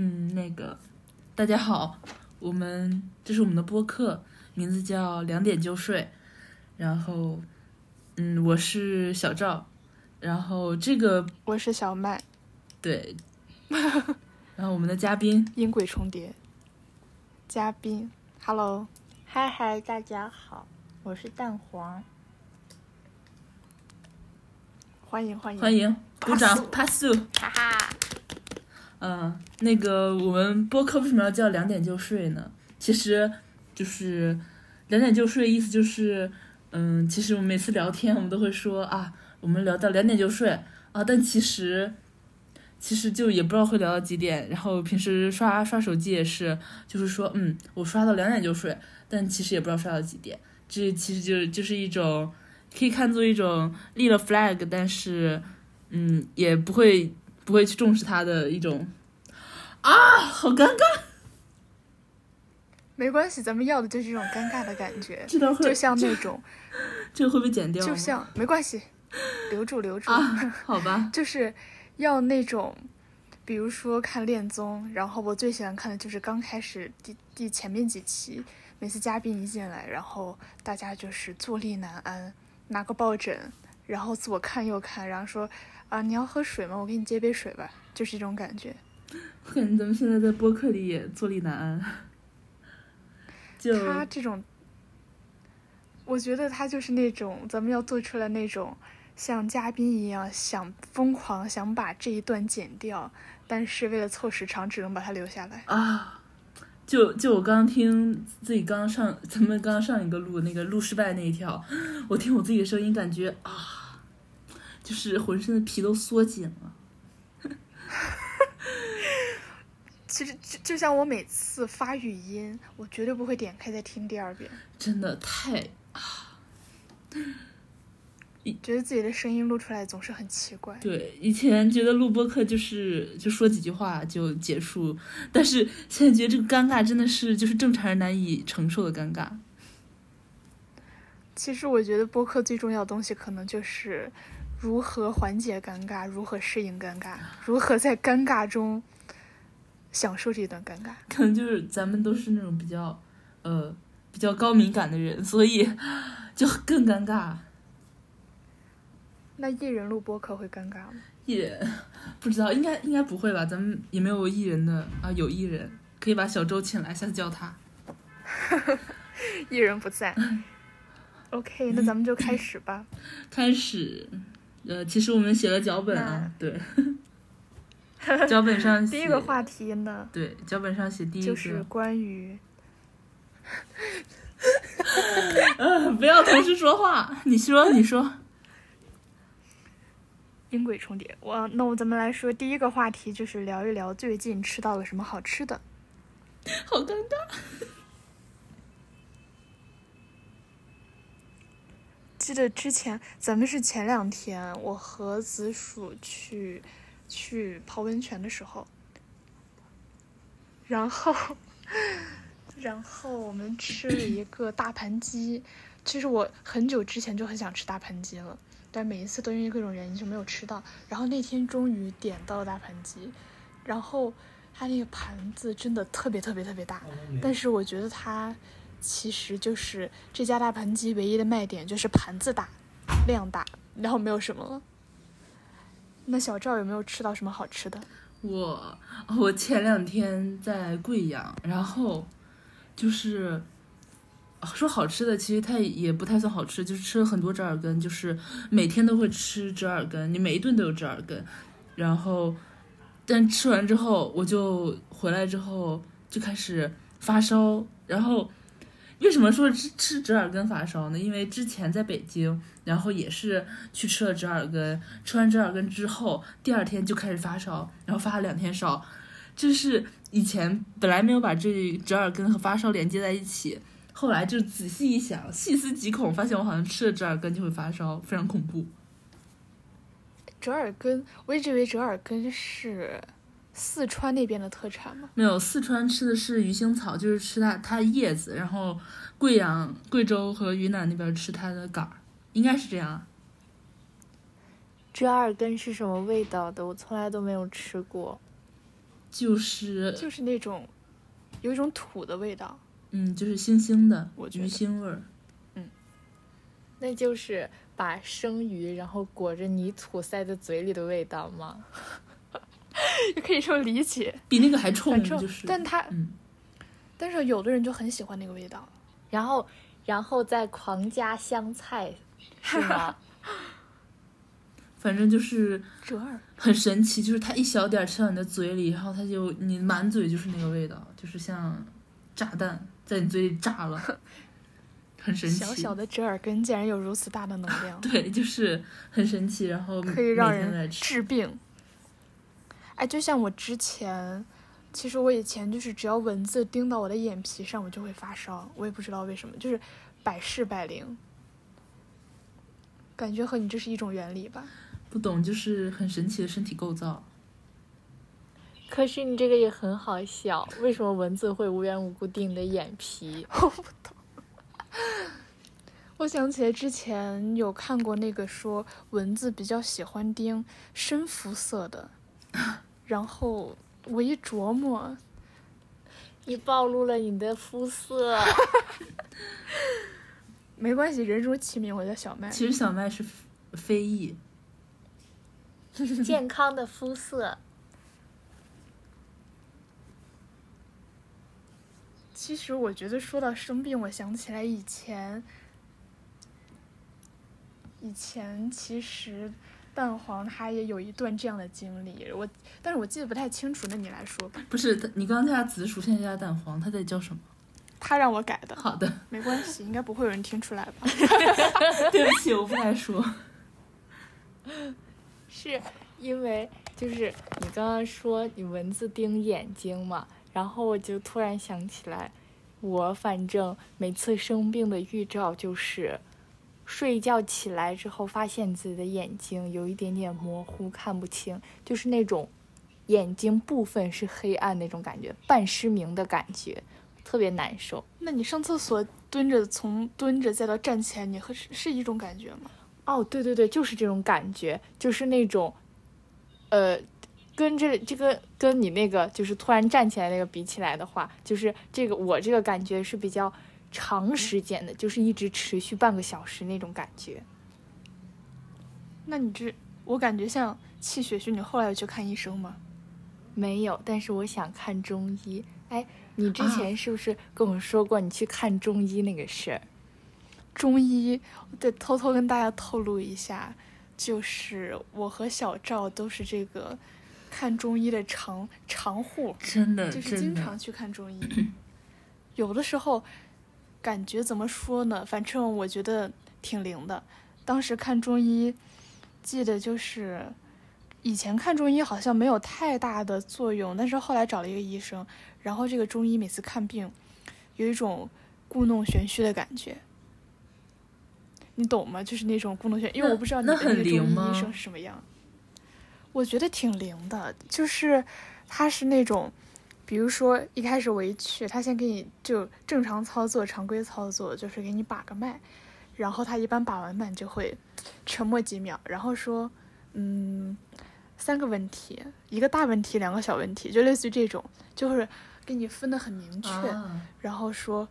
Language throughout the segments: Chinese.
嗯，那个，大家好，我们这是我们的播客，名字叫两点就睡。然后，嗯，我是小赵，然后这个我是小麦，对，然后我们的嘉宾 音轨重叠，嘉宾，Hello，嗨嗨，大家好，我是蛋黄，欢迎欢迎。欢迎，鼓掌，，pass，哈哈。嗯，那个我们播客为什么要叫两点就睡呢？其实就是两点就睡，意思就是，嗯，其实我们每次聊天，我们都会说啊，我们聊到两点就睡啊，但其实其实就也不知道会聊到几点。然后平时刷刷手机也是，就是说，嗯，我刷到两点就睡，但其实也不知道刷到几点。这其实就就是一种可以看作一种立了 flag，但是嗯，也不会。不会去重视他的一种啊，好尴尬。没关系，咱们要的就是这种尴尬的感觉，这段会就像那种，这个会被剪掉就像没关系，留住留住啊，好吧，就是要那种，比如说看恋综，然后我最喜欢看的就是刚开始第第前面几期，每次嘉宾一进来，然后大家就是坐立难安，拿个抱枕，然后左看右看，然后说。啊，你要喝水吗？我给你接杯水吧，就是这种感觉。我感觉咱们现在在播客里也坐立难安。就他这种，我觉得他就是那种咱们要做出来那种像嘉宾一样想疯狂想把这一段剪掉，但是为了凑时长只能把它留下来啊。就就我刚听自己刚上咱们刚上一个录那个录失败那一条，我听我自己的声音感觉啊。就是浑身的皮都缩紧了。其实就就像我每次发语音，我绝对不会点开再听第二遍。真的太啊！觉得自己的声音录出来总是很奇怪。对，以前觉得录播课就是就说几句话就结束，但是现在觉得这个尴尬真的是就是正常人难以承受的尴尬。其实我觉得播客最重要的东西可能就是。如何缓解尴尬？如何适应尴尬？如何在尴尬中享受这段尴尬？可能就是咱们都是那种比较，呃，比较高敏感的人，所以就更尴尬。那艺人录播客会尴尬吗？艺人不知道，应该应该不会吧？咱们也没有艺人的啊，有艺人可以把小周请来，下次叫他。艺人不在。OK，那咱们就开始吧。开始。呃，其实我们写了脚本啊，对，脚本上第一个话题呢，对，脚本上写第一个就是关于，呃，不要同时说话，你说，你说，音轨重叠，我那我咱们来说第一个话题，就是聊一聊最近吃到了什么好吃的，好尴尬。记得之前咱们是前两天，我和紫薯去去泡温泉的时候，然后 然后我们吃了一个大盘鸡。其实我很久之前就很想吃大盘鸡了，但每一次都因为各种原因就没有吃到。然后那天终于点到了大盘鸡，然后它那个盘子真的特别特别特别大，但是我觉得它。其实就是这家大盘鸡唯一的卖点就是盘子大、量大，然后没有什么了。那小赵有没有吃到什么好吃的？我我前两天在贵阳，然后就是说好吃的，其实它也不太算好吃，就是吃了很多折耳根，就是每天都会吃折耳根，你每一顿都有折耳根。然后，但吃完之后，我就回来之后就开始发烧，然后。为什么说吃吃折耳根发烧呢？因为之前在北京，然后也是去吃了折耳根，吃完折耳根之后，第二天就开始发烧，然后发了两天烧。就是以前本来没有把这折耳根和发烧连接在一起，后来就仔细一想，细思极恐，发现我好像吃了折耳根就会发烧，非常恐怖。折耳根，我一直以为折耳根是。四川那边的特产吗？没有，四川吃的是鱼腥草，就是吃它它的叶子。然后贵阳、贵州和云南那边吃它的杆儿，应该是这样。折耳根是什么味道的？我从来都没有吃过。就是就是那种有一种土的味道。嗯，就是腥腥的我觉得鱼腥味儿。嗯那就是把生鱼然后裹着泥土塞在嘴里的味道吗？也可以这么理解，比那个还冲，反正就是。但他嗯，但是有的人就很喜欢那个味道。然后，然后再狂加香菜，是吗？反正就是折耳，很神奇，就是它一小点吃到你的嘴里，然后它就你满嘴就是那个味道，就是像炸弹在你嘴里炸了，很神奇。小小的折耳根竟然有如此大的能量，对，就是很神奇，然后可以让人吃。治病。哎，就像我之前，其实我以前就是只要蚊子叮到我的眼皮上，我就会发烧，我也不知道为什么，就是百试百灵。感觉和你这是一种原理吧？不懂，就是很神奇的身体构造。可是你这个也很好笑，为什么蚊子会无缘无故叮你的眼皮？我不懂。我想起来之前有看过那个说蚊子比较喜欢叮深肤色的，然后我一琢磨，你暴露了你的肤色。没关系，人如其名，我叫小麦。其实小麦是非裔 健康的肤色，其实我觉得说到生病，我想起来以前，以前其实蛋黄他也有一段这样的经历，我但是我记得不太清楚。那你来说吧，不是你刚刚加紫薯，现在加蛋黄，他在叫什么？他让我改的，好的，没关系，应该不会有人听出来吧？对不起，我不该说。是因为就是你刚刚说你蚊子叮眼睛嘛，然后我就突然想起来，我反正每次生病的预兆就是睡一觉起来之后，发现自己的眼睛有一点点模糊，看不清，就是那种眼睛部分是黑暗那种感觉，半失明的感觉，特别难受。那你上厕所蹲着，从蹲着再到站起来，你和是是一种感觉吗？哦，对对对，就是这种感觉，就是那种，呃，跟这这个跟你那个就是突然站起来那个比起来的话，就是这个我这个感觉是比较长时间的，就是一直持续半个小时那种感觉。那你这我感觉像气血虚，你后来有去看医生吗？没有，但是我想看中医。哎，你之啊前是不是跟我说过你去看中医那个事儿？中医，我得偷偷跟大家透露一下，就是我和小赵都是这个看中医的常常户，真的，就是经常去看中医。有的时候感觉怎么说呢？反正我觉得挺灵的。当时看中医，记得就是以前看中医好像没有太大的作用，但是后来找了一个医生，然后这个中医每次看病有一种故弄玄虚的感觉。你懂吗？就是那种故弄玄，因为那我不知道你那很的那个中医灵吗医生是什么样。我觉得挺灵的，就是他是那种，比如说一开始我一去，他先给你就正常操作、常规操作，就是给你把个脉，然后他一般把完脉就会沉默几秒，然后说，嗯，三个问题，一个大问题，两个小问题，就类似于这种，就是给你分得很明确，啊，然后说，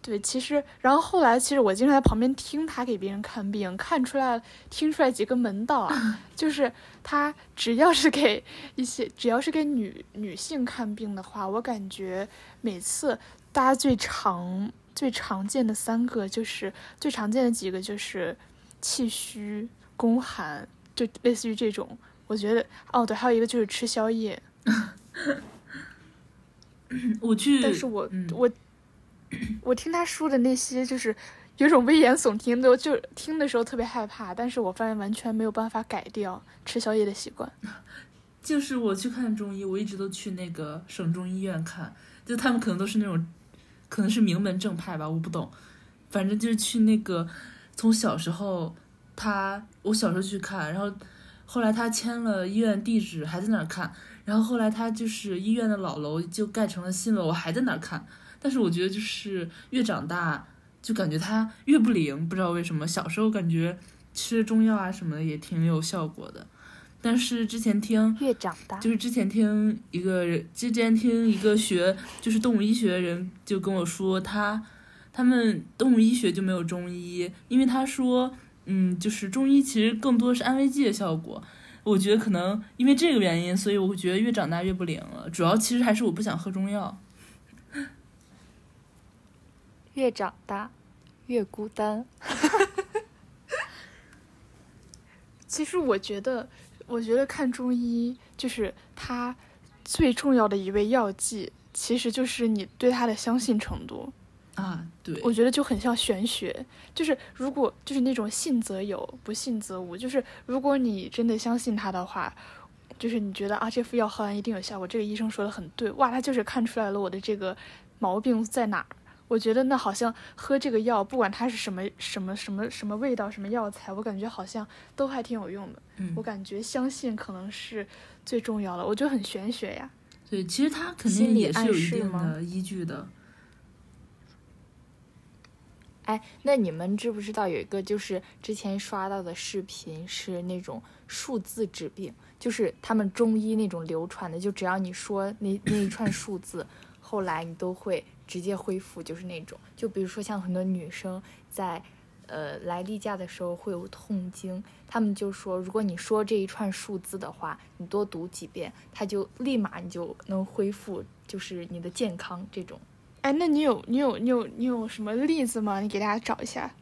对，其实，然后后来，其实我经常在旁边听他给别人看病，看出来，听出来几个门道啊，就是他只要是给一些，只要是给女女性看病的话，我感觉每次大家最常最常见的三个，就是最常见的几个就是气虚、宫寒，就类似于这种。我觉得，哦，对，还有一个就是吃宵夜，我去，但是我、嗯。我 我听他说的那些，就是有种危言耸听的，就听的时候特别害怕。但是我发现完全没有办法改掉 吃宵夜的习惯。就是我去看中医，我一直都去那个省中医院看，就他们可能都是那种，可能是名门正派吧，我不懂，反正就是去那个，从小时候他我小时候去看，然后后来他签了医院地址，还在那儿看，然后后来他就是医院的老楼就盖成了新楼，我还在那儿看，但是我觉得就是越长大就感觉它越不灵，不知道为什么，小时候感觉吃中药啊什么的也挺有效果的。但是之前听越长大就是之前听一个人，之前听一个学就是动物医学的人就跟我说，他他们动物医学就没有中医，因为他说，嗯，就是中医其实更多是安慰剂的效果。我觉得可能因为这个原因，所以我觉得越长大越不灵了。主要其实还是我不想喝中药。越长大越孤单。其实我觉得，我觉得看中医就是它最重要的一味药剂，其实就是你对它的相信程度。啊，对，我觉得就很像玄学，就是如果就是那种信则有，不信则无。就是如果你真的相信他的话，就是你觉得啊，这副药喝完一定有效果，这个医生说的很对，哇，他就是看出来了我的这个毛病在哪儿。我觉得那好像喝这个药，不管它是什么什么什么什么味道、什么药材，我感觉好像都还挺有用的。嗯我感觉相信可能是最重要的，我觉得很玄学呀。对，其实他肯定也是有一定的依据的。哎，那你们知不知道有一个就是之前刷到的视频是那种数字治病，就是他们中医那种流传的，就只要你说那那一串数字，后来你都会直接恢复，就是那种，就比如说像很多女生在呃来例假的时候会有痛经，他们就说如果你说这一串数字的话，你多读几遍，它就立马你就能恢复，就是你的健康这种。哎，那你有你有你有你有什么例子吗？你给大家找一下。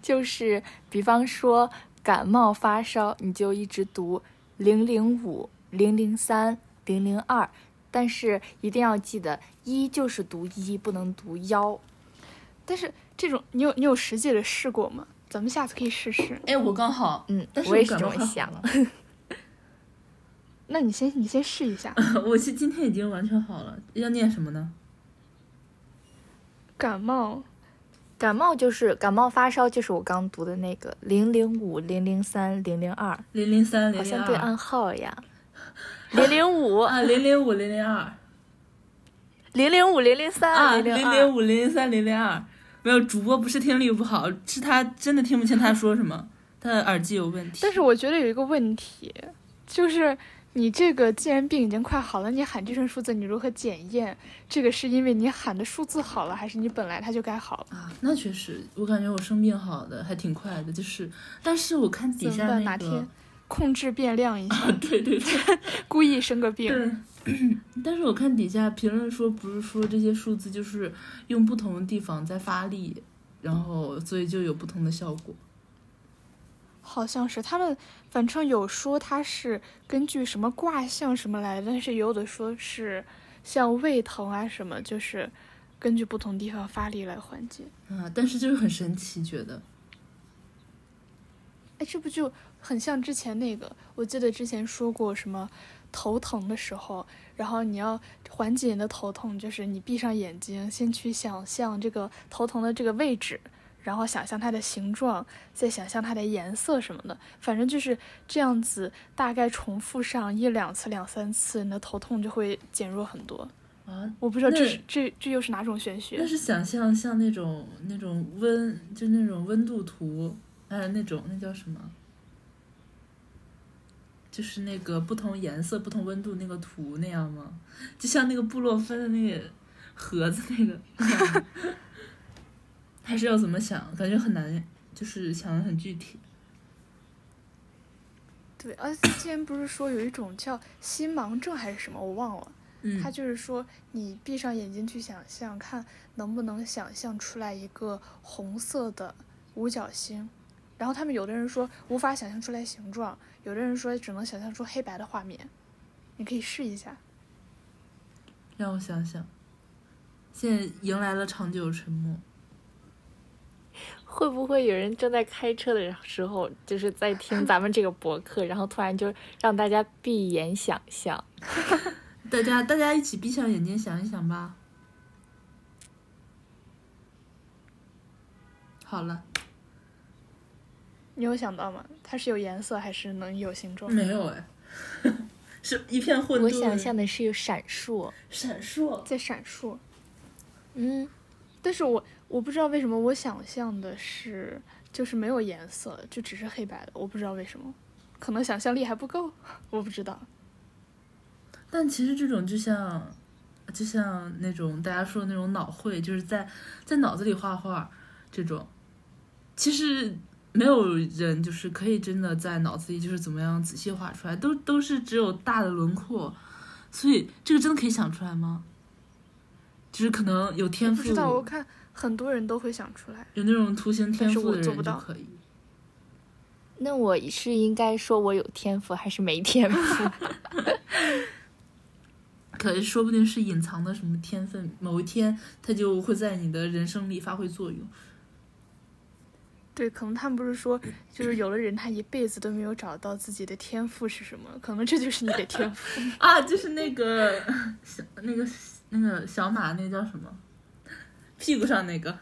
就是比方说感冒发烧，你就一直读零零五、零零三、零零二，但是一定要记得一就是读一，不能读幺。但是这种你有你有实际的试过吗？咱们下次可以试试。哎，我刚好，嗯但，是我也是这么想。了 那你先你先试一下。我是今天已经完全好了，要念什么呢？感冒感冒就是感冒发烧，就是我刚读的那个零零五、零零三、零零二，零零三零好零二像对暗号呀。零零五、啊，零零五零零二。零零五、零零啊，三、啊零零五零零三零零二。没有，主播不是听力不好，是他真的听不清他说什么，他的耳机有问题。但是我觉得有一个问题，就是你这个既然病已经快好了，你喊这串数字，你如何检验？这个是因为你喊的数字好了，还是你本来它就该好了？啊，那确实，我感觉我生病好的还挺快的，就是，但是我看底下那个天，控制变量一下，对对对 故意生个病？对，但是我看底下评论说，不是说这些数字就是用不同的地方在发力，然后所以就有不同的效果。好像是他们，反正有说它是根据什么卦象什么来的，但是也有的说是像胃疼啊什么，就是根据不同地方发力来缓解。啊，但是就是很神奇，觉得哎，这不就很像之前那个？我记得之前说过什么头疼的时候，然后你要缓解你的头痛，就是你闭上眼睛，先去想象这个头疼的这个位置，然后想象它的形状，再想象它的颜色什么的，反正就是这样子，大概重复上一两次、两三次，你的头痛就会减弱很多。啊，我不知道这是这这又是哪种玄学那？是想象像那种那种温，就那种温度图，哎，那种那叫什么？就是那个不同颜色、不同温度那个图那样吗？就像那个布洛芬的那个盒子那个 还是要怎么想？感觉很难，就是想的很具体。对，而且之前不是说有一种叫心盲症还是什么，我忘了。嗯它就是说，你闭上眼睛去想象，看能不能想象出来一个红色的五角星。然后他们有的人说无法想象出来形状，有的人说只能想象出黑白的画面。你可以试一下。让我想想，现在迎来了长久沉默。会不会有人正在开车的时候，就是在听咱们这个博客，然后突然就让大家闭眼想象？大家大家一起闭上眼睛想一想吧。好了，你有想到吗？它是有颜色还是能有形状？没有哎，是一片混沌。我想象的是有闪烁。闪烁。在闪烁。嗯，但是我我不知道为什么我想象的是就是没有颜色，就只是黑白的，我不知道为什么。可能想象力还不够，我不知道。但其实这种就像，就像那种大家说的那种脑绘，就是在在脑子里画画这种，其实没有人就是可以真的在脑子里就是怎么样仔细画出来，都都是只有大的轮廓，所以这个真的可以想出来吗？就是可能有天赋，不知道，我看很多人都会想出来，有那种图形天赋的人就但是我做不到可以。那我是应该说我有天赋还是没天赋？可是说不定是隐藏的什么天分，某一天它就会在你的人生里发挥作用。对，可能他们不是说，就是有的人他一辈子都没有找到自己的天赋是什么，可能这就是你的天赋。啊，就是那个小那个那个小马，那个叫什么？屁股上那个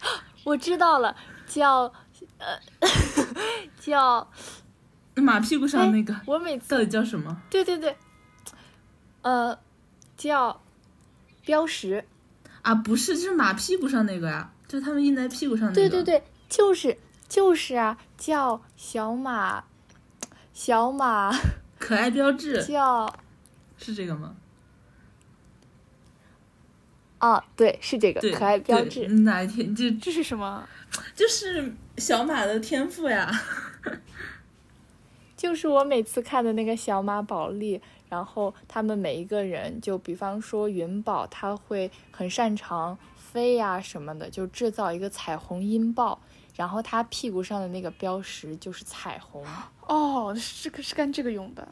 我知道了，叫呃 叫马屁股上那个，我每次到底叫什么？对对对，呃叫标识，啊，不是，就是马屁股上那个呀，就他们印在屁股上那个。对对，对，就是就是啊，叫小马小马可爱标志叫是这个吗？啊，对，是这个，可爱标对志。哪一天就这是什么？就是小马的天赋呀。就是我每次看的那个小马宝莉，然后他们每一个人，就比方说云宝，他会很擅长飞呀、什么的，就制造一个彩虹音爆，然后他屁股上的那个标识就是彩虹。哦，是个是干这个用的。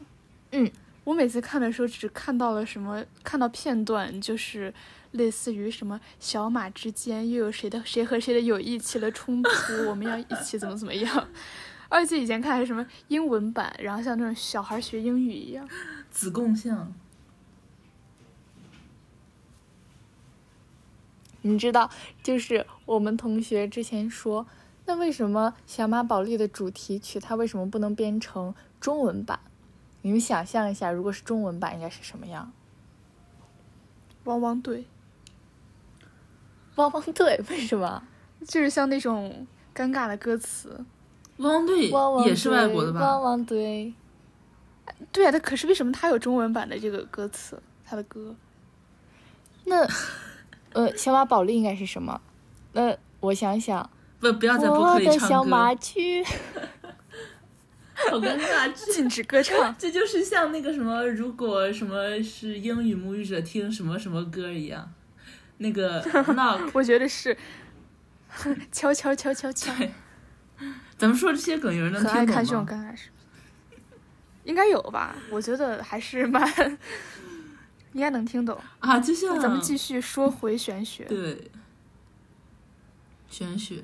嗯，我每次看的时候只看到了什么，看到片段，就是类似于什么小马之间又有谁的谁和谁的友谊起了冲突，我们要一起怎么怎么样。而且以前看还是什么英文版，然后像那种小孩学英语一样。子贡像，你知道，就是我们同学之前说，那为什么小马宝莉的主题曲它为什么不能编成中文版？你们想象一下，如果是中文版，应该是什么样？汪汪队汪汪队为什么？就是像那种尴尬的歌词。汪汪队汪汪也是外国的队吧？汪汪队，对啊，但可是为什么他有中文版的这个歌词？他的歌那 呃，小马宝莉应该是什么？那我想想，不，不要在播客我的里唱歌，小马驹，好尴尬。禁止歌唱。这就是像那个什么，如果什么是英语母语者听什么什么歌一样，那个 knock。我觉得是敲敲敲敲敲。对，咱们说这些梗，有人能很爱听看这种懂吗？尴尬视频，应该有吧？我觉得还是蛮应该能听懂。啊，就像咱们继续说回玄学。对玄学，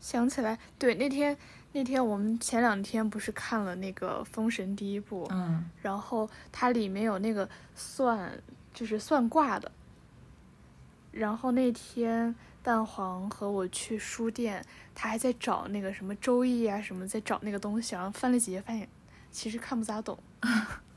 想起来，对那天那天我们前两天不是看了那个《封神》第一部，嗯，然后它里面有那个算，就是算卦的。然后那天蛋黄和我去书店，他还在找那个什么《周易》啊什么，在找那个东西，然后翻了几页，发现其实看不咋懂。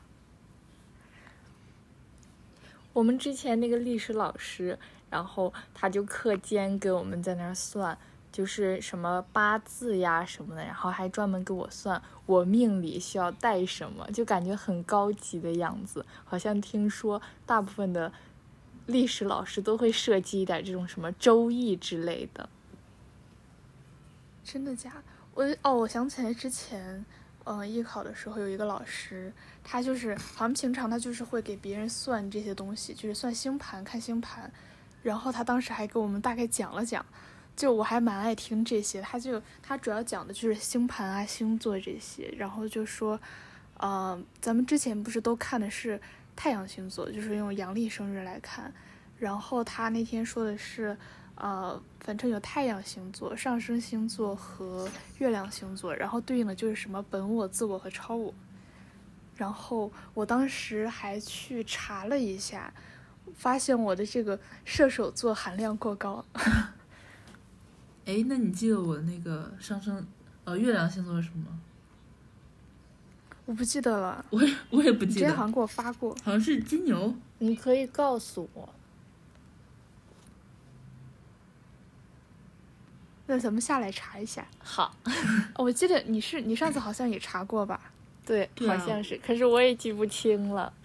我们之前那个历史老师，然后他就课间给我们在那儿算，就是什么八字呀什么的，然后还专门给我算我命里需要带什么，就感觉很高级的样子。好像听说大部分的历史老师都会设计一点这种什么周易之类的。真的假的？我哦，我想起来之前，嗯、艺考的时候有一个老师，他就是好像平常他就是会给别人算这些东西，就是算星盘、看星盘，然后他当时还给我们大概讲了讲，就我还蛮爱听这些，他就他主要讲的就是星盘啊、星座这些，然后就说，呃，咱们之前不是都看的是太阳星座，就是用阳历生日来看，然后他那天说的是。呃，反正有太阳星座、上升星座和月亮星座，然后对应的就是什么本我、自我和超我。然后我当时还去查了一下，发现我的这个射手座含量过高。哎，那你记得我那个上升呃月亮星座是什么吗？我不记得了，我也我也不记得，前好像给我发过。好像是金牛。你可以告诉我，那那咱们下来查一下。好，哦 我记得你是你上次好像也查过吧？对，对啊好像是，可是我也记不清了。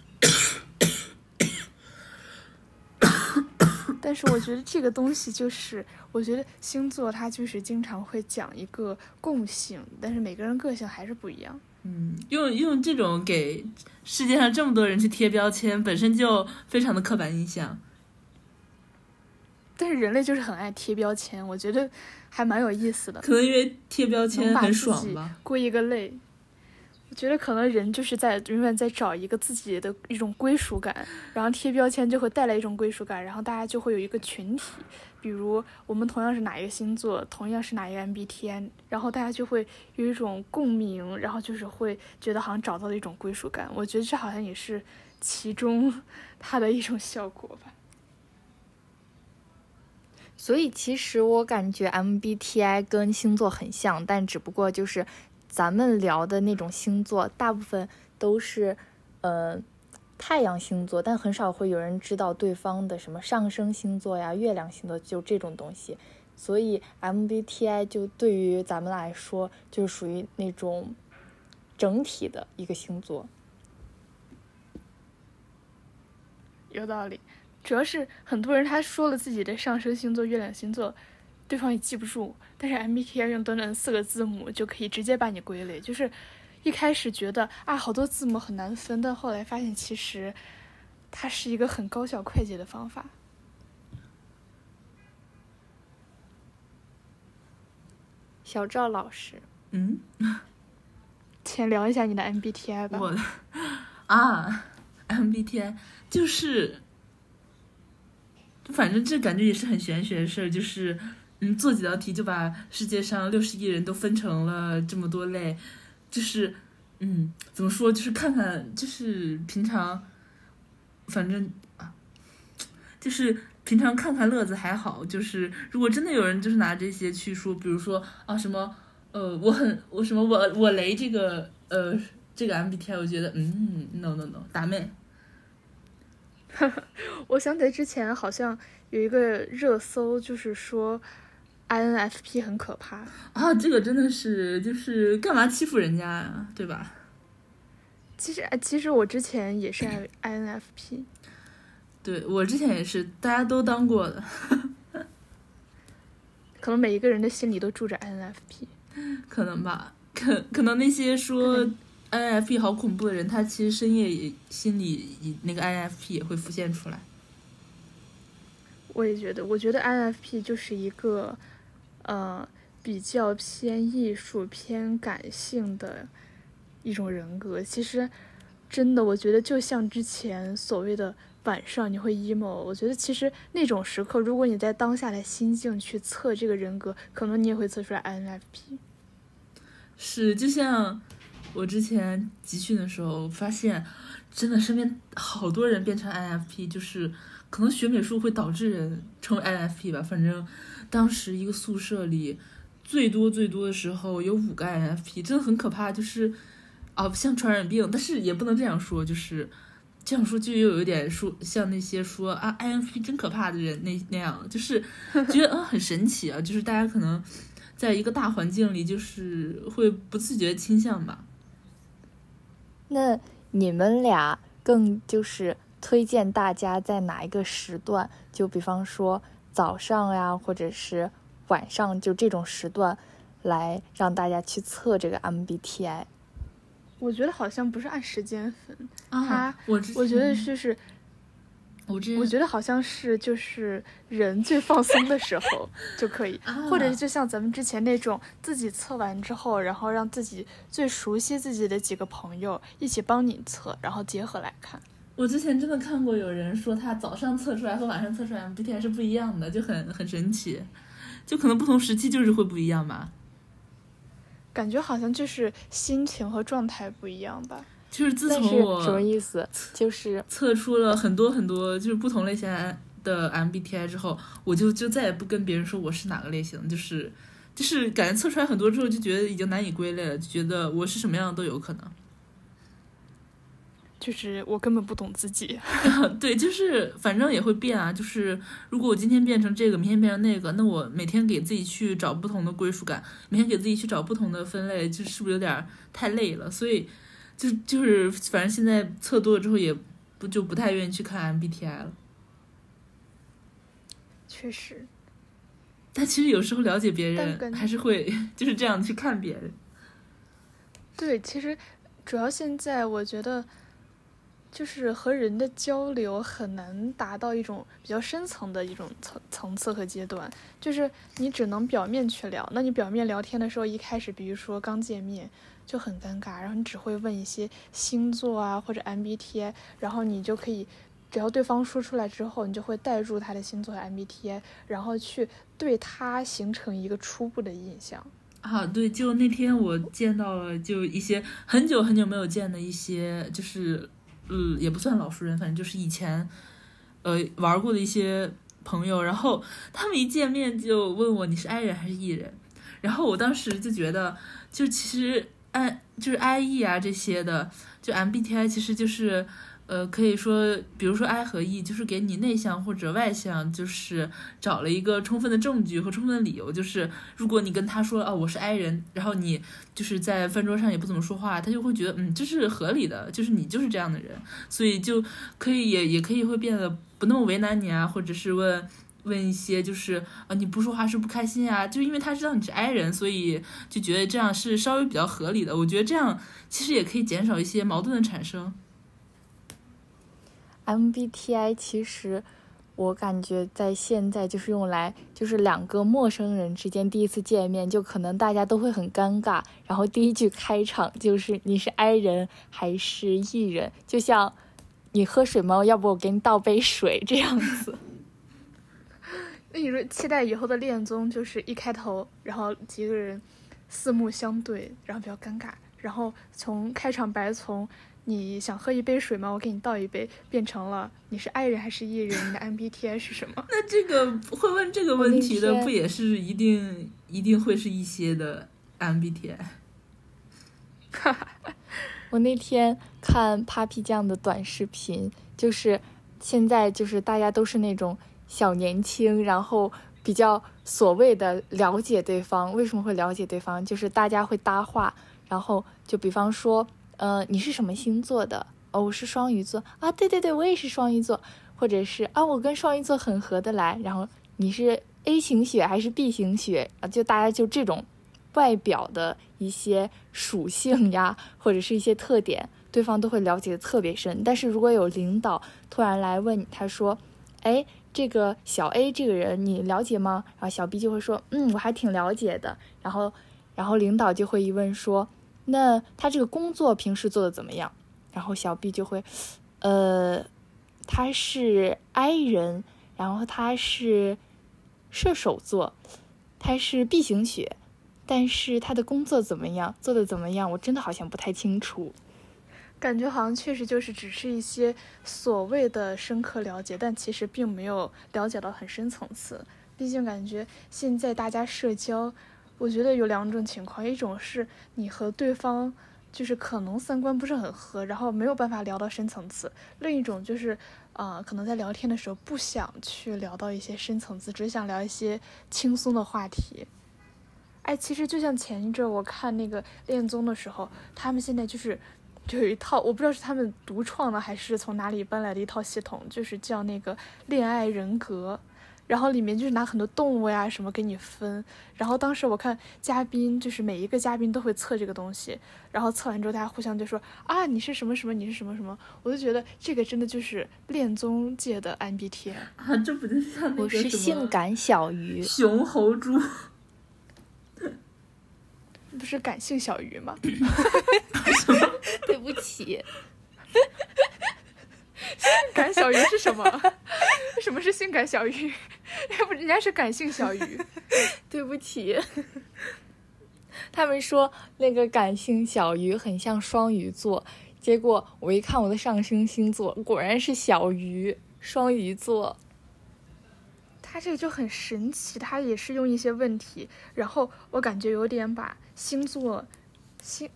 但是我觉得这个东西就是，我觉得星座它就是经常会讲一个共性，但是每个人个性还是不一样。嗯，用用这种给世界上这么多人去贴标签，本身就非常的刻板印象。但是人类就是很爱贴标签，我觉得还蛮有意思的，可能因为贴标签很爽吧。归一个类。我觉得可能人就是在永远在找一个自己的一种归属感，然后贴标签就会带来一种归属感，然后大家就会有一个群体。比如我们同样是哪一个星座，同样是哪一个 MBTI，然后大家就会有一种共鸣，然后就是会觉得好像找到了一种归属感。我觉得这好像也是其中 它的一种效果吧。所以其实我感觉 MBTI 跟星座很像，但只不过就是咱们聊的那种星座，大部分都是呃太阳星座，但很少会有人知道对方的什么上升星座呀、月亮星座，就这种东西。所以 MBTI 就对于咱们来说，就属于那种整体的一个星座。有道理，主要是很多人他说了自己的上升星座、月亮星座，对方也记不住，但是 MBTI 用短短四个字母就可以直接把你归类，就是一开始觉得啊好多字母很难分，但后来发现其实它是一个很高效快捷的方法。小赵老师，嗯，先聊一下你的 MBTI 吧。我啊，MBTI 就是，反正这感觉也是很玄学的事儿，就是嗯，做几道题就把世界上六十亿人都分成了这么多类，就是嗯，怎么说，就是看看，就是平常，反正啊，就是。平常看看乐子还好，就是如果真的有人就是拿这些去说，比如说啊什么呃，我很我什么我我雷这个呃这个 MBTI，我觉得嗯 no no no 打妹，我想起来之前好像有一个热搜，就是说 INFP 很可怕。啊，这个真的是就是干嘛欺负人家呀，对吧？其实，其实我之前也是 INFP。对我之前也是，大家都当过的，可能每一个人的心里都住着 INFP。可能吧，可可能那些说 INFP 好恐怖的人，他其实深夜也心里那个 INFP 也会浮现出来。我也觉得，我觉得 INFP 就是一个，呃，比较偏艺术、偏感性的一种人格。其实，真的，我觉得就像之前所谓的晚上你会 emo，我觉得其实那种时刻，如果你在当下的心境去测这个人格，可能你也会测出来 INFP。是，就像我之前集训的时候发现，真的身边好多人变成 INFP，就是可能学美术会导致人成为 INFP 吧。反正当时一个宿舍里最多最多的时候有五个 INFP，真的很可怕。就是啊，像传染病，但是也不能这样说，就是这样说就又有点说像那些说啊 INFP 真可怕的人那那样，就是觉得嗯很神奇啊，就是大家可能。在一个大环境里，就是会不自觉倾向吧。那你们俩更就是推荐大家在哪一个时段？就比方说早上呀，或者是晚上，就这种时段，来让大家去测这个 MBTI。我觉得好像不是按时间分，啊它，我我觉得前就是我觉得好像是就是人最放松的时候 就可以，或者就像咱们之前那种自己测完之后，然后让自己最熟悉自己的几个朋友一起帮你测，然后结合来看。我之前真的看过有人说他早上测出来和晚上测出来 MBTI 是不一样的，就很很神奇，就可能不同时期就是会不一样吧。感觉好像就是心情和状态不一样吧。就是自从我什么意思？就是测出了很多很多就是不同类型的 MBTI 之后，我就就再也不跟别人说我是哪个类型，就是就是感觉测出来很多之后，就觉得已经难以归类了，就觉得我是什么样的都有可能。就是我根本不懂自己。对，就是反正也会变啊。就是如果我今天变成这个，明天变成那个，那我每天给自己去找不同的归属感，每天给自己去找不同的分类，就是不是有点太累了？所以就就是反正现在测多了之后，也不就不太愿意去看 MBTI 了。确实，但其实有时候了解别人还是会就是这样去看别人。对，其实主要现在我觉得，就是和人的交流很难达到一种比较深层的一种层层次和阶段，就是你只能表面去聊。那你表面聊天的时候，一开始比如说刚见面就很尴尬，然后你只会问一些星座啊或者 MBTI，然后你就可以。只要对方说出来之后，你就会带入他的星座和 MBTI，然后去对他形成一个初步的印象。啊，对，就那天我见到了，就一些很久很久没有见的一些，就是，嗯，也不算老熟人，反正就是以前，呃，玩过的一些朋友，然后他们一见面就问我你是 I 人还是 E 人，然后我当时就觉得，就其实 I 就是 I E 啊这些的，就 MBTI 其实就是。呃，可以说，比如说 I 和 E，就是给你内向或者外向，就是找了一个充分的证据和充分的理由。就是如果你跟他说啊，我是 I 人，然后你就是在饭桌上也不怎么说话，他就会觉得嗯，这是合理的，就是你就是这样的人，所以就可以也也可以会变得不那么为难你啊，或者是问问一些就是啊你不说话是不开心啊，就因为他知道你是 I 人，所以就觉得这样是稍微比较合理的。我觉得这样其实也可以减少一些矛盾的产生。MBTI 其实我感觉在现在就是用来，就是两个陌生人之间第一次见面，就可能大家都会很尴尬，然后第一句开场就是你是 I 人还是 E 人，就像你喝水吗？要不我给你倒杯水这样子。那你说期待以后的恋综就是一开头，然后几个人四目相对，然后比较尴尬，然后从开场白从你想喝一杯水吗？我给你倒一杯，变成了你是 I 人还是 E 人？你的 MBTI 是什么？那这个会问这个问题的，不也是一定一定会是一些的 MBTI？哈 哈我那天看 Papi 酱的短视频，就是现在就是大家都是那种小年轻，然后比较所谓的了解对方。为什么会了解对方？就是大家会搭话，然后就比方说，呃，你是什么星座的？哦，我是双鱼座啊，对对对，我也是双鱼座，或者是啊，我跟双鱼座很合得来。然后你是 A 型血还是 B 型血啊？就大家就这种外表的一些属性呀，或者是一些特点，对方都会了解的特别深。但是如果有领导突然来问你，他说：“哎，这个小 A 这个人你了解吗？”然后小 B 就会说：“嗯，我还挺了解的。”然后，然后领导就会一问说：“那他这个工作平时做的怎么样？”然后小 B 就会，呃，他是 I 人，然后他是射手座，他是 B 型血，但是他的工作怎么样，做的怎么样，我真的好像不太清楚。感觉好像确实就是只是一些所谓的深刻了解，但其实并没有了解到很深层次。毕竟感觉现在大家社交，我觉得有两种情况，一种是你和对方就是可能三观不是很合，然后没有办法聊到深层次；另一种就是，呃，可能在聊天的时候不想去聊到一些深层次，只想聊一些轻松的话题。哎，其实就像前一阵我看那个恋综的时候，他们现在就是有一套，我不知道是他们独创的还是从哪里搬来的一套系统，就是叫那个恋爱人格，然后里面就是拿很多动物呀什么给你分，然后当时我看嘉宾就是每一个嘉宾都会测这个东西，然后测完之后大家互相就说啊你是什么什么，你是什么什么，我就觉得这个真的就是恋综界的 MBTI。啊，这不就像那我是个什么性感小鱼，熊猴猪？不是感性小鱼吗？对不起，感小鱼是什么？什么是性感小鱼？要不人家是感性小鱼。对不起。他们说那个感性小鱼很像双鱼座，结果我一看我的上升星座，果然是小鱼，双鱼座。他这个就很神奇，他也是用一些问题，然后我感觉有点把星座星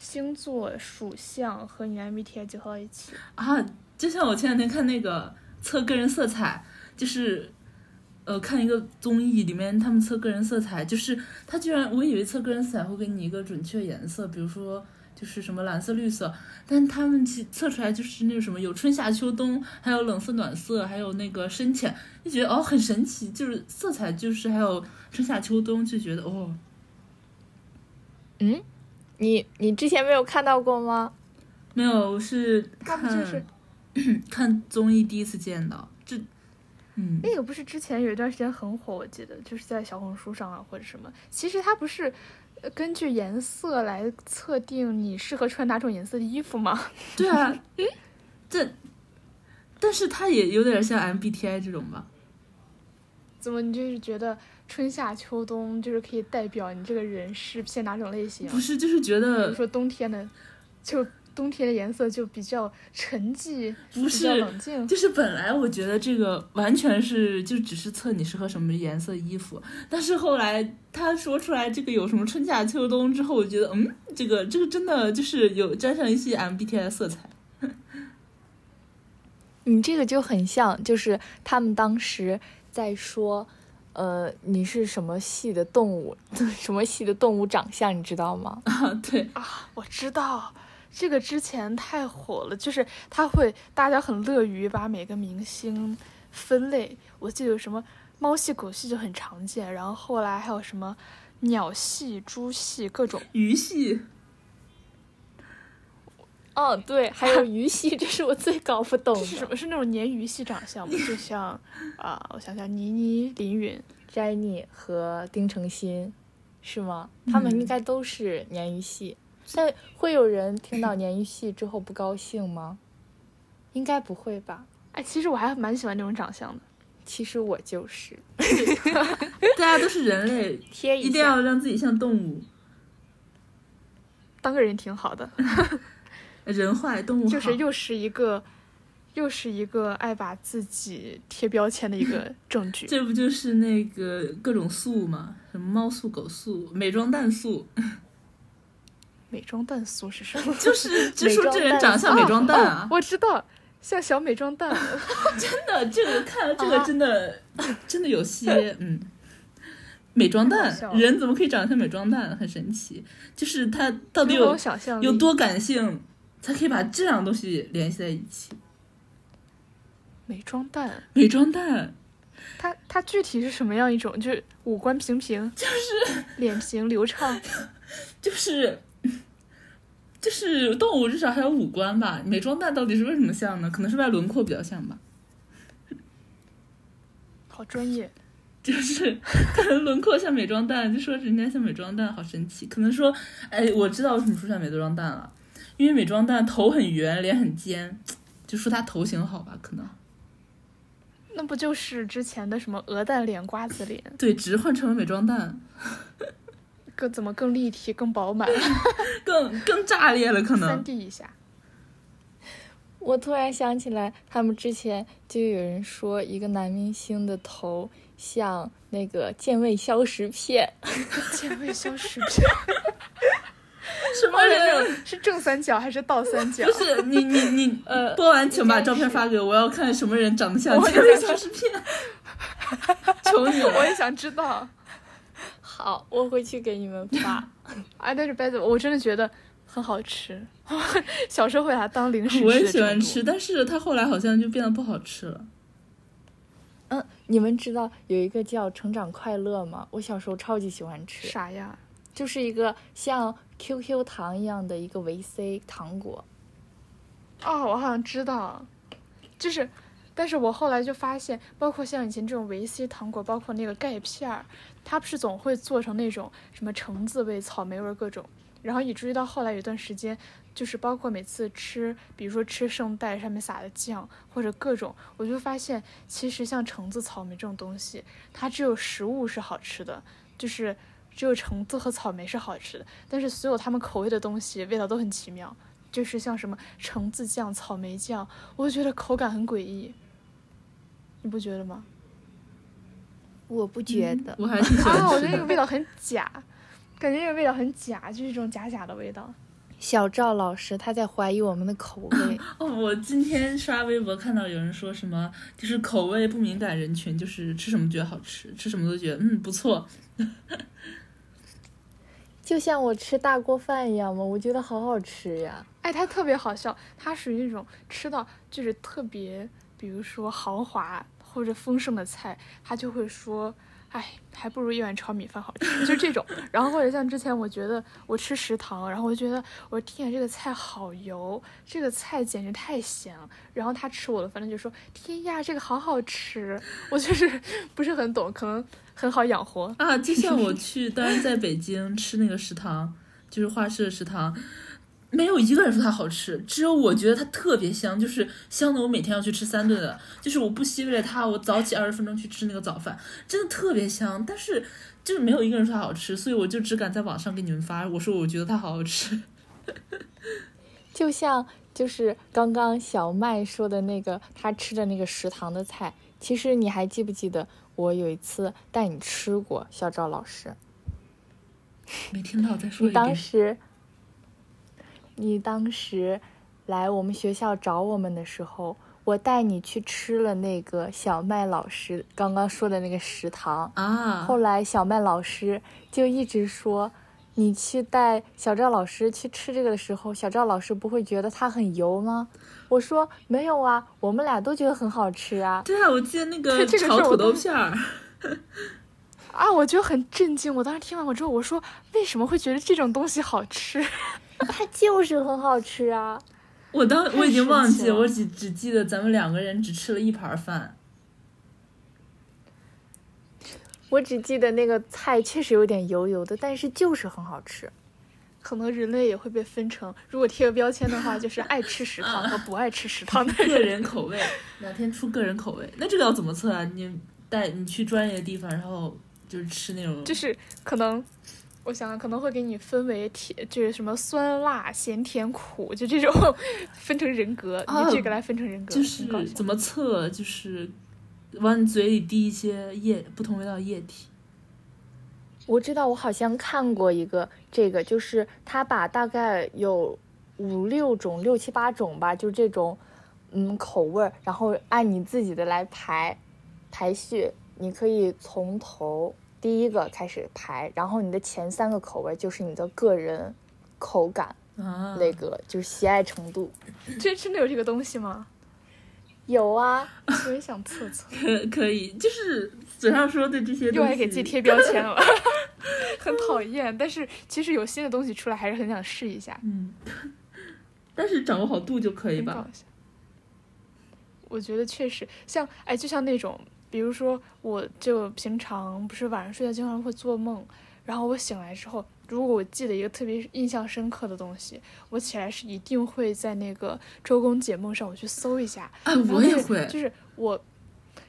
星座、属相和你 MBTI 结合到一起。啊，就像我前两天看那个测个人色彩，就是呃看一个综艺里面他们测个人色彩，就是他居然我以为测个人色彩会给你一个准确颜色，比如说就是什么蓝色、绿色，但他们其测出来就是那个什么有春夏秋冬，还有冷色、暖色，还有那个深浅，就觉得哦很神奇，就是色彩就是还有春夏秋冬，就觉得哦嗯，你你之前没有看到过吗？没有我是看就是 看综艺第一次见到，这嗯那个不是之前有一段时间很火，我记得就是在小红书上啊或者什么。其实它不是呃根据颜色来测定你适合穿哪种颜色的衣服吗？对啊，这，但是它也有点像 MBTI 这种吧？怎么你就是觉得春夏秋冬就是可以代表你这个人是偏哪种类型？不是，就是觉得比如说冬天的，就冬天的颜色就比较沉寂，不是冷静。就是本来我觉得这个完全是就只是测你适合什么颜色衣服，但是后来他说出来这个有什么春夏秋冬之后，我觉得嗯，这个这个真的就是有沾上一些 MBTI 的色彩。你这个就很像，就是他们当时在说，呃，你是什么系的动物，什么系的动物长相，你知道吗？啊，对，啊，我知道，这个之前太火了，就是他会大家很乐于把每个明星分类。我记得有什么猫系、狗系就很常见，然后后来还有什么鸟系、猪系各种。鱼系哦，对，还有鱼系，这是我最搞不懂的。是什么？是那种鲶鱼系长相吗？就像啊、我想想，倪妮、林允，摘妮和丁程鑫，是吗？他们嗯应该都是鲶鱼系。但会有人听到鲶鱼戏之后不高兴吗？应该不会吧？哎，其实我还蛮喜欢这种长相的。其实我就是 大家都是人类，贴一定要让自己像动物，当个人挺好的，人坏动物。就是又是一个，又是一个爱把自己贴标签的一个证据。这不就是那个各种素吗？什么猫素、狗素、美妆蛋素，美妆蛋素是什么？就是 就说这人长得像美妆蛋啊！我知道，像小美妆蛋。真的，这个看了这个真的、真的有些嗯，美妆蛋人怎么可以长得像美妆蛋？很神奇，就是他到底有有多感性，才可以把这两个东西联系在一起？美妆蛋？美妆蛋它它具体是什么样一种？就是五官平平，就是脸型流畅。就是。就是动物至少还有五官吧，美妆蛋到底是为什么像呢？可能是外轮廓比较像吧。好专业，就是可能轮廓像美妆蛋，就说人家像美妆蛋，好神奇。可能说，哎，我知道为什么说像美妆蛋了，因为美妆蛋头很圆，脸很尖，就说它头型好吧？可能那不就是之前的什么鹅蛋脸、瓜子脸，对，只是换成了美妆蛋，更怎么更立体、更饱满？更更炸裂了，可能三能 D 一下，我突然想起来，他们之前就有人说一个男明星的头像那个健胃消食片，健胃消食片。什么人？是正三角还是倒三角不？是你你你呃播完请把照片发给我，我要看什么人长得像健胃消食片。求你了，我也想知道。好，我回去给你们发。哎，但是白子，我真的觉得很好吃。小时候会把它当零食吃，我也喜欢吃，。但是它后来好像就变得不好吃了。嗯，你们知道有一个叫成长快乐吗？我小时候超级喜欢吃，啥呀？就是一个像 QQ 糖一样的一个维 C 糖果。哦，我好像知道，就是，但是我后来就发现，包括像以前这种维 C 糖果，包括那个钙片儿，它不是总会做成那种什么橙子味、草莓味各种，然后以至于到后来有一段时间，就是包括每次吃，比如说吃圣代上面撒的酱或者各种，我就发现其实像橙子、草莓这种东西，它只有食物是好吃的，就是只有橙子和草莓是好吃的，但是所有它们口味的东西味道都很奇妙。就是像什么橙子酱、草莓酱，我就觉得口感很诡异，你不觉得吗？我不觉得，我还挺喜啊，我。觉得那个味道很假，感觉那个味道很假，就是一种假假的味道。小赵老师他在怀疑我们的口味。哦，我今天刷微博看到有人说什么，就是口味不敏感人群，就是吃什么觉得好吃，吃什么都觉得嗯不错。就像我吃大锅饭一样嘛，我觉得好好吃呀。哎，他特别好笑，他属于那种吃到就是特别，比如说豪华或者丰盛的菜，他就会说。哎，还不如一碗炒米饭好吃，就这种。然后或者像之前，我觉得我吃食堂，然后我就觉得我天啊，这个菜好油，这个菜简直太咸了。然后他吃我的，反正就说天呀，这个好好吃。我就是 不是很懂，可能很好养活啊。就像我 去当时在北京吃那个食堂，就是画室的食堂。没有一个人说它好吃，只有我觉得它特别香，就是香的我每天要去吃三顿的，就是我不惜为了它，我早起二十分钟去吃那个早饭，真的特别香。但是就是没有一个人说它好吃，所以我就只敢在网上给你们发，我说我觉得它好好吃。就像就是刚刚小麦说的那个他吃的那个食堂的菜，其实你还记不记得我有一次带你吃过，小赵老师？没听到，再说一遍。你当时。你当时来我们学校找我们的时候，我带你去吃了那个小麦老师刚刚说的那个食堂啊。后来小麦老师就一直说，你去带小赵老师去吃这个的时候，小赵老师不会觉得它很油吗？我说没有啊，我们俩都觉得很好吃啊。对啊，我记得那个炒土豆片儿。啊，我就很震惊。我当时听完我之后，我说为什么会觉得这种东西好吃？它就是很好吃啊！我当我已经忘记了，我只只记得咱们两个人只吃了一盘饭。我只记得那个菜确实有点油油的，但是就是很好吃。可能人类也会被分成，如果贴个标签的话，就是爱吃食堂和不爱吃食堂的个人口味。哪天出个人口味？那这个要怎么测啊？你带你去专业的地方，然后就是吃那种，就是可能。我想可能会给你分为甜，就是什么酸辣咸甜苦，就这种分成人格，你这个来分成人格。就是怎么测？就是往你嘴里滴一些液，不同味道的液体。我知道，我好像看过一个这个，就是他把大概有五六种、六七八种吧，就这种嗯口味儿，然后按你自己的来排排序，你可以从头。第一个开始排，然后你的前三个口味就是你的个人口感，那个就是喜爱程度。这 真的有这个东西吗？有啊，我也想测测。可可以，就是嘴上说的这些，又爱给自己贴标签了，很讨厌。但是其实有新的东西出来，还是很想试一下。嗯，但是掌握好度就可以吧。我觉得确实像，哎，就像那种。比如说，我就平常不是晚上睡觉经常会做梦，然后我醒来之后，如果我记得一个特别印象深刻的东西，我起来是一定会在那个周公解梦上我去搜一下。啊，我也会，就是我，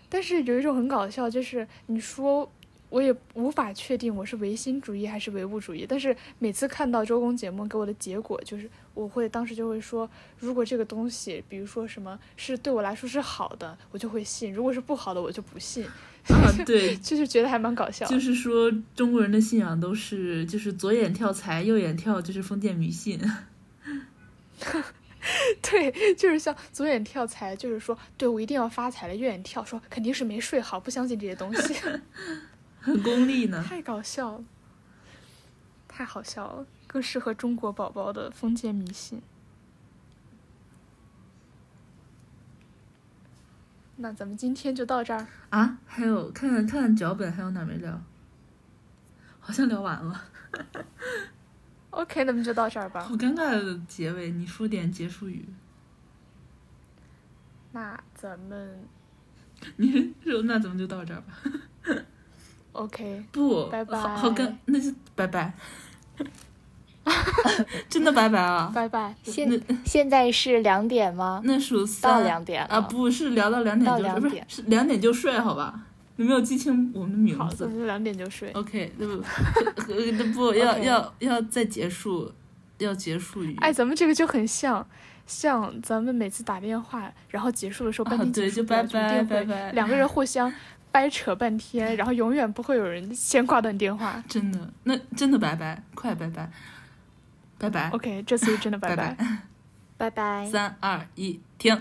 但是有一种很搞笑，就是你说。我也无法确定我是唯心主义还是唯物主义，但是每次看到周公解梦给我的结果，就是我会当时就会说，如果这个东西，比如说什么是对我来说是好的，我就会信；如果是不好的，我就不信。啊，对，就是觉得还蛮搞笑。就是说中国人的信仰都是，就是左眼跳财，右眼跳就是封建迷信。对，就是像左眼跳财，就是说对我一定要发财了；右眼跳说肯定是没睡好，不相信这些东西。很功利呢，太搞笑了，太好笑了，更适合中国宝宝的封建迷信。那咱们今天就到这儿啊？还有看看看看脚本，还有哪没聊？好像聊完了。OK，那么就到这儿吧。好尴尬的结尾，你说点结束语。那咱们，你说那咱们就到这儿吧。OK，不，拜拜，好跟那就拜拜，真的拜拜啊！拜拜。现现在是两点吗？那数到两点啊，不是聊到两点就不是是两点就睡，好吧？有没有记清我们的名字？好，两点就睡。OK，那不那不要要要再结束，要结束语。哎，咱们这个就很像像咱们每次打电话，然后结束的时候半天结束，拜拜拜拜，两个人互相。掰扯半天，然后永远不会有人先挂断电话。真的，那真的拜拜，快拜拜。拜拜。OK，这次是真的拜拜拜。拜拜。三二一，停。